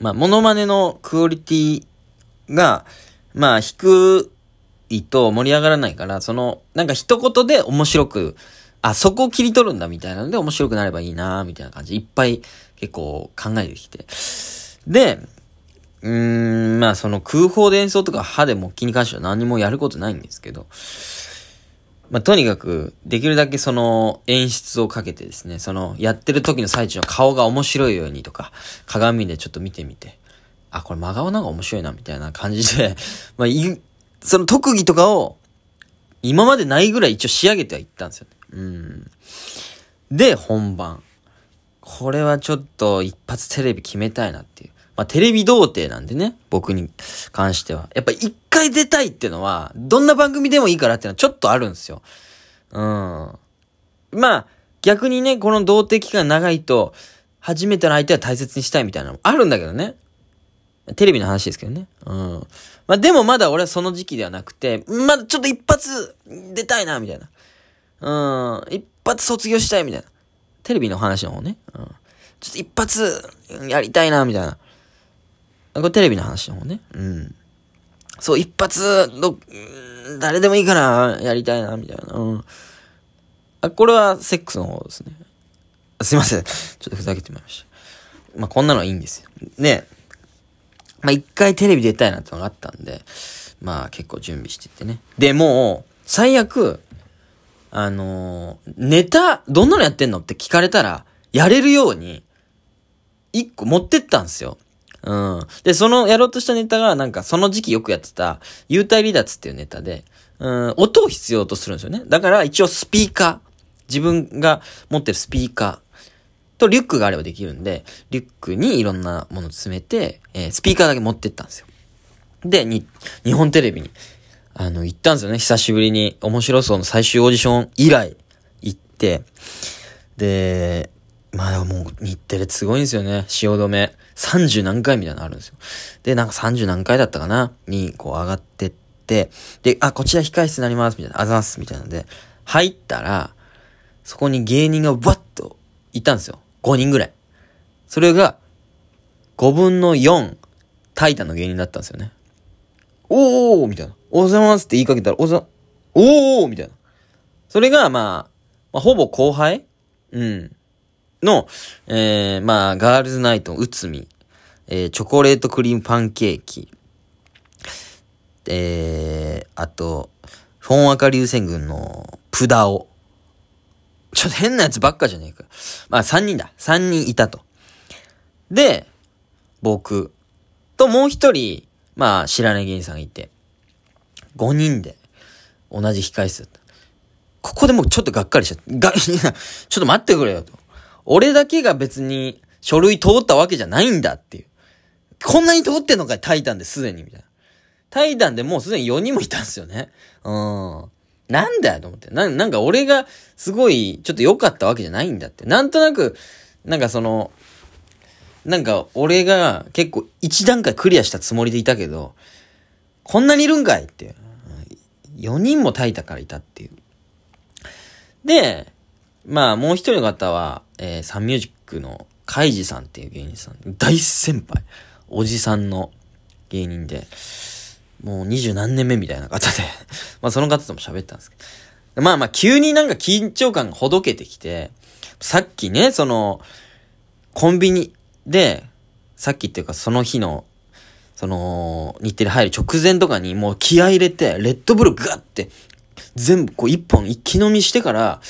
まあ、モノマネのクオリティが、まあ、低いと盛り上がらないから、その、なんか一言で面白く、あ、そこを切り取るんだみたいなので面白くなればいいなみたいな感じいっぱい結構考えてきて。で、うーん、まあその空砲で演奏とか歯で木琴に関しては何もやることないんですけど、まあとにかく、できるだけその演出をかけてですね、そのやってる時の最中の顔が面白いようにとか、鏡でちょっと見てみて、あ、これ真顔なんか面白いなみたいな感じで、まあい、その特技とかを今までないぐらい一応仕上げてはいったんですよね。うん。で、本番。これはちょっと一発テレビ決めたいなっていう。まあ、テレビ童貞なんでね、僕に関しては。やっぱ一回出たいってのは、どんな番組でもいいからっていうのはちょっとあるんですよ。うん。まあ、逆にね、この童貞期間長いと、初めての相手は大切にしたいみたいなのもあるんだけどね。テレビの話ですけどね。うん。まあ、でもまだ俺はその時期ではなくて、まだちょっと一発出たいな、みたいな。うん。一発卒業したい、みたいな。テレビの話の方ね。うん。ちょっと一発やりたいな、みたいな。これテレビの話の方ね。うん。そう、一発、ど、誰でもいいから、やりたいな、みたいな。うん。あ、これはセックスの方ですね。すいません。ちょっとふざけてみました。まあ、こんなのはいいんですよ。ね。まあ、一回テレビ出たいなってのがあったんで、まあ、結構準備しててね。で、もう、最悪、あのー、ネタ、どんなのやってんのって聞かれたら、やれるように、一個持ってったんですよ。うん。で、そのやろうとしたネタが、なんかその時期よくやってた、幽体離脱っていうネタで、うん、音を必要とするんですよね。だから一応スピーカー、自分が持ってるスピーカーとリュックがあればできるんで、リュックにいろんなもの詰めて、えー、スピーカーだけ持ってったんですよ。で、に、日本テレビに、あの、行ったんですよね。久しぶりに。面白そうの最終オーディション以来行って、で、まあもう日テレすごいんですよね。汐留。30何回みたいなのあるんですよ。で、なんか30何回だったかな？に、こう上がってって、で、あ、こちら控室になります、みたいな、あざますみたいなので、入ったら、そこに芸人がわっといたんですよ。5人ぐらい。それが、5分の4、タイタンの芸人だったんですよね。おーみたいな。おはようございますって言いかけたら、おざ、おーみたいな。それが、まあ、まあ、ほぼ後輩？うん。の、えー、まあ、ガールズナイト、うつみ、えー、チョコレートクリームパンケーキ、えー、あと、フォンアカ流星群のプダオ。ちょっと変なやつばっかじゃねえか。まあ、3人だ。3人いたと。で、僕ともう一人、まあ、知らない芸人さんがいて、5人で同じ控室。ここでもうちょっとがっかりしちゃった。が、ちょっと待ってくれよと。俺だけが別に書類通ったわけじゃないんだっていう。こんなに通ってんのかい？タイタンですでに、みたいな。タイタンでもうすでに4人もいたんですよね。うん。なんだよと思って。な、なんか俺がすごいちょっと良かったわけじゃないんだって。なんとなく、なんかその、なんか俺が結構一段階クリアしたつもりでいたけど、こんなにいるんかいっていう。4人もタイタからいたっていう。で、まあもう一人の方は、えー、サンミュージックのカイジさんっていう芸人さん。大先輩。おじさんの芸人で、もう二十何年目みたいな方で まあその方とも喋ったんですけど。まあまあ急になんか緊張感がほどけてきて、さっきね、その、コンビニで、さっきっていうかその日の、その、日テレ入る直前とかにもう気合入れて、レッドブルガッて、全部こう一本一気飲みしてから、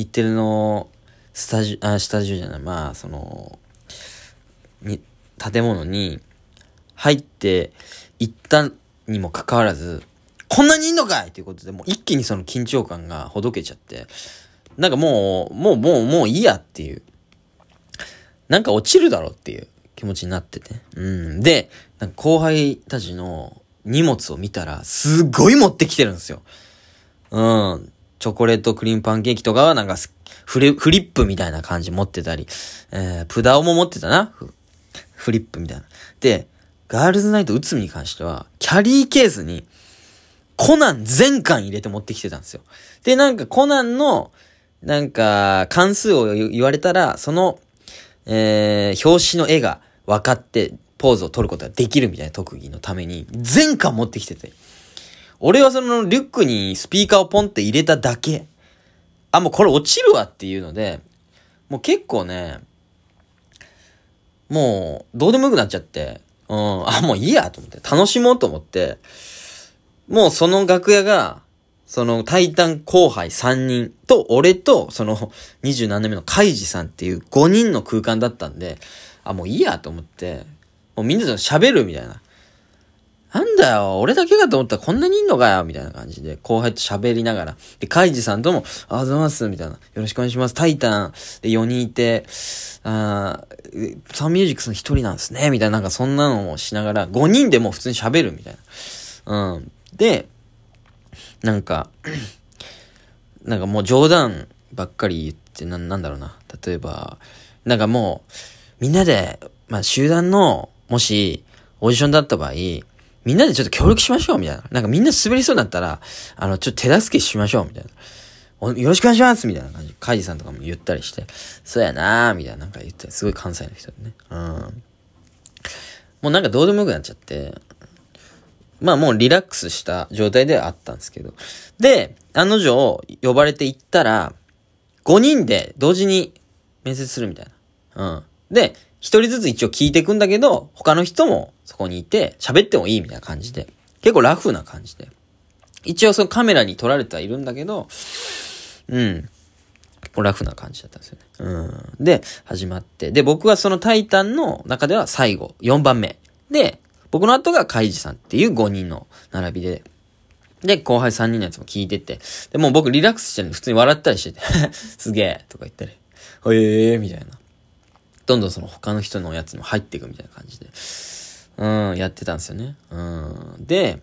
日テレのスタジオ、あ、スタジオじゃない、まあ、その、に、建物に入って行ったにもかかわらず、こんなにいんのかいっていうことで、もう一気にその緊張感がほどけちゃって、なんかもう、もう、もう、もういいやっていう、なんか落ちるだろっていう気持ちになってて。うん。で、なんか後輩たちの荷物を見たら、すごい持ってきてるんですよ。うん。チョコレートクリームパンケーキとかはなんかフリップみたいな感じ持ってたり、えー、プダオも持ってたな。フリップみたいな。で、ガールズナイト内海に関しては、キャリーケースに、コナン全巻入れて持ってきてたんですよ。で、なんかコナンの、なんか、関数を言われたら、その、えー、表紙の絵が分かって、ポーズを取ることができるみたいな特技のために、全巻持ってきてて。俺はそのリュックにスピーカーをポンって入れただけ。あ、もうこれ落ちるわっていうので、もう結構ね、もう、どうでもよくなっちゃって、うん、あ、もういいやと思って、楽しもうと思って、もうその楽屋が、その、タイタン後輩3人と、俺と、その、27年目のカイジさんっていう5人の空間だったんで、あ、もういいやと思って、もうみんなと喋るみたいな。なんだよ、俺だけかと思ったらこんなにいんのかよ、みたいな感じで、後輩と喋りながら。で、カイジさんとも、あ、りがとうござます、みたいな。よろしくお願いします。タイタンで4人いて、あサンミュージックスの1人なんですね、みたいな、なんかそんなのもしながら、5人でも普通に喋るみたいな。うん。で、なんか、なんかもう冗談ばっかり言ってな、なんだろうな。例えば、なんかもう、みんなで、まあ集団の、もし、オーディションだった場合、みんなでちょっと協力しましょう、みたいな。なんかみんな滑りそうになったら、あの、ちょっと手助けしましょう、みたいな。よろしくお願いしますみたいな感じ。カイジさんとかも言ったりして、そうやなーみたいななんか言って、すごい関西の人でね。うん。もうなんかどうでもよくなっちゃって、まあもうリラックスした状態ではあったんですけど。で、案の定呼ばれて行ったら、5人で同時に面接するみたいな。うん。で、一人ずつ一応聞いていくんだけど、他の人もそこにいて、喋ってもいいみたいな感じで。結構ラフな感じで。一応そのカメラに撮られてはいるんだけど、うん。結構ラフな感じだったんですよね。うん。で、始まって。で、僕はそのタイタンの中では最後、4番目。で、僕の後がカイジさんっていう5人の並びで、で、後輩3人のやつも聞いてて、で、もう僕リラックスしてるんで普通に笑ったりしてて すげえとか言ったり、へえーみたいな。どんどんその他の人のやつにも入っていくみたいな感じで、うん、やってたんですよね。うん。で、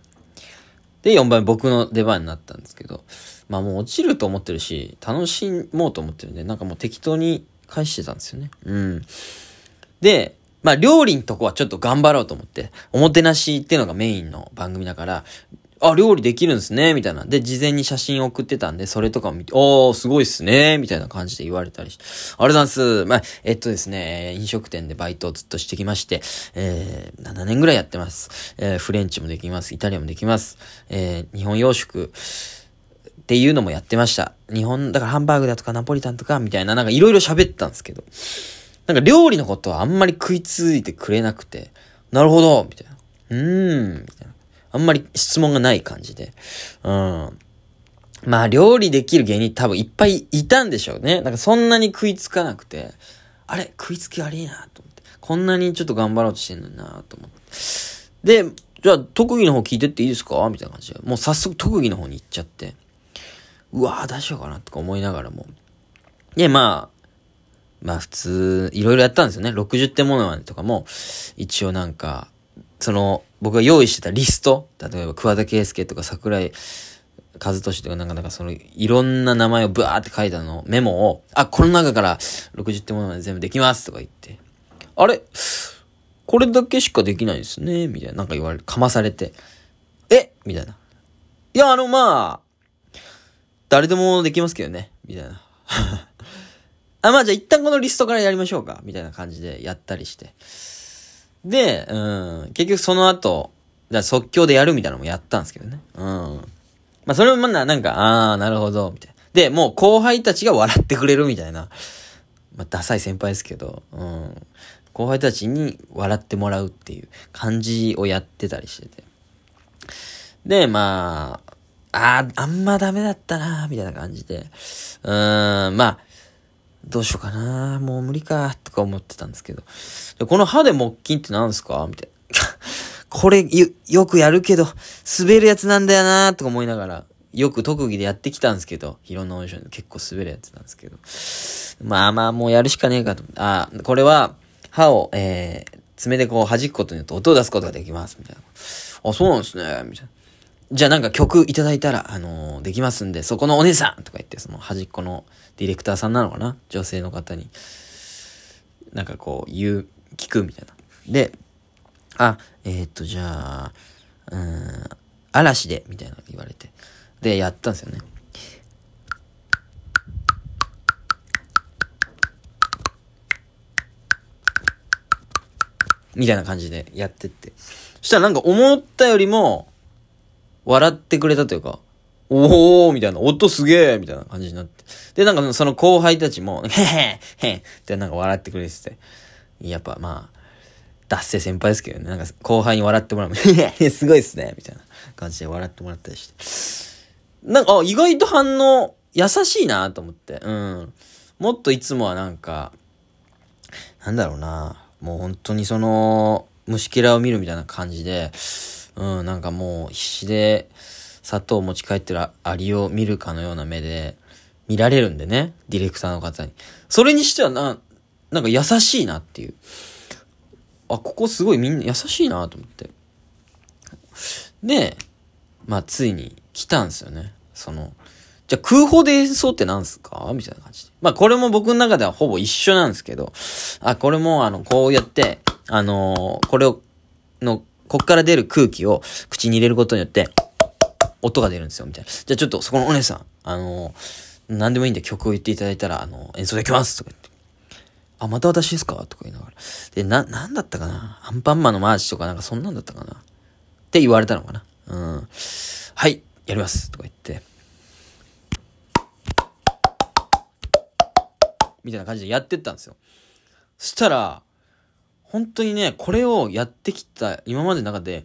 で、4番僕の出番になったんですけど、まあもう落ちると思ってるし、楽しもうと思ってるんで、なんかもう適当に返してたんですよね。うん。で、まあ料理のとこはちょっと頑張ろうと思って、おもてなしっていうのがメインの番組だから、あ、料理できるんですね、みたいな。で、事前に写真送ってたんで、それとかを見て、おー、すごいっすね、みたいな感じで言われたりして。ありがとうございます。まあ、えっとですね、飲食店でバイトをずっとしてきまして、えー、7年ぐらいやってます。えー、フレンチもできます。イタリアンもできます。えー、日本洋食、っていうのもやってました。日本、だからハンバーグだとかナポリタンとか、みたいな、なんかいろいろ喋ったんですけど、なんか料理のことはあんまり食いついてくれなくて、なるほど、みたいな。うーん、みたいな。あんまり質問がない感じで。うん。まあ、料理できる芸人多分いっぱいいたんでしょうね。なんかそんなに食いつかなくて、あれ食いつき悪いなと思って。こんなにちょっと頑張ろうとしてんのになと思って。で、じゃあ特技の方聞いてっていいですか？みたいな感じで。もう早速特技の方に行っちゃって。うわぁ、どうしようかなとか思いながらも。で、まあ、まあ普通、いろいろやったんですよね。60点ものまでとかも、一応なんか、その、僕が用意してたリスト、例えば桑田佳祐とか桜井和俊とかなんかなんかその、いろんな名前をブワーって書いたの、メモを、あ、この中から60点ものまで全部できますとか言って、あれ？これだけしかできないですねみたいな、なんか言われる、かまされて、え？みたいな。いや、あの、まあ、誰でもできますけどね。みたいな。あ、まあじゃあ一旦このリストからやりましょうか。みたいな感じでやったりして。で、うん、結局その後、じゃあ即興でやるみたいなのもやったんですけどね。うん。まあそれもまだなんか、あー、なるほど、みたいな。で、もう後輩たちが笑ってくれるみたいな。まあダサい先輩ですけど、うん。後輩たちに笑ってもらうっていう感じをやってたりしてて。で、まあ、あー、あんまダメだったなみたいな感じで。うーん、まあ、どうしようかなもう無理かとか思ってたんですけど。でこの歯で木琴って何すか？みたいな。これよ、よくやるけど、滑るやつなんだよなとか思いながら、よく特技でやってきたんですけど、いろんなオーディションで結構滑るやつなんですけど。まあまあ、もうやるしかねえかと。あ、これは、歯を、えー、爪でこう弾くことによって音を出すことができます、みたいな。あ、そうなんですね、みたいな。じゃあなんか曲いただいたら、あのー、できますんで、そこのお姉さんとか言って、その端っこのディレクターさんなのかな？女性の方に。なんかこう、言う、聞くみたいな。で、あ、えー、っと、じゃあ、うん、嵐で、みたいな言われて。で、やったんですよね。みたいな感じでやってって。そしたらなんか思ったよりも、笑ってくれたというか、おーみたいな、音すげーみたいな感じになって。で、なんかその後輩たちも、へへへんってなんか笑ってくれてて。やっぱまあ、脱世先輩ですけどね。なんか後輩に笑ってもらう。すごいっすねみたいな感じで笑ってもらったりして。なんか、あ、意外と反応優しいなと思って。うん。もっといつもはなんか、なんだろうな。もう本当にその、虫けらを見るみたいな感じで、うん、なんかもう必死で砂糖を持ち帰ってるアリを見るかのような目で見られるんでね、ディレクターの方に。それにしてはな、なんか優しいなっていう。あ、ここすごいみんな優しいなと思って。で、まあついに来たんですよね。その、じゃあ空砲で演奏って何すか？みたいな感じで。まあこれも僕の中ではほぼ一緒なんですけど、あ、これもあの、こうやって、あのーこれを、の、こっから出る空気を口に入れることによって、音が出るんですよ、みたいな。じゃあちょっとそこのお姉さん、あの何でもいいんで曲を言っていただいたら、あの演奏できますとか言って。あ、また私ですかとか言いながら。で、な、なんだったかな？アンパンマンのマーチとかなんかそんなんだったかな？って言われたのかな？うん。はい、やりますとか言って。みたいな感じでやってったんですよ。そしたら、本当にね、これをやってきた今までの中で、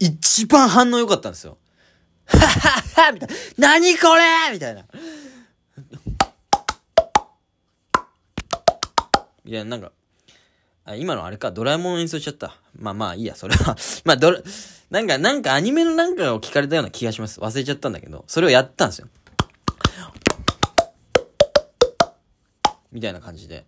一番反応良かったんですよ。はっはっはみたいな。何これ？みたいな。いや、なんか、あ今のあれか、ドラえもん演奏しちゃった。まあまあいいや、それは。まあドラ、なんか、なんかアニメのなんかを聞かれたような気がします。忘れちゃったんだけど、それをやったんですよ。みたいな感じで。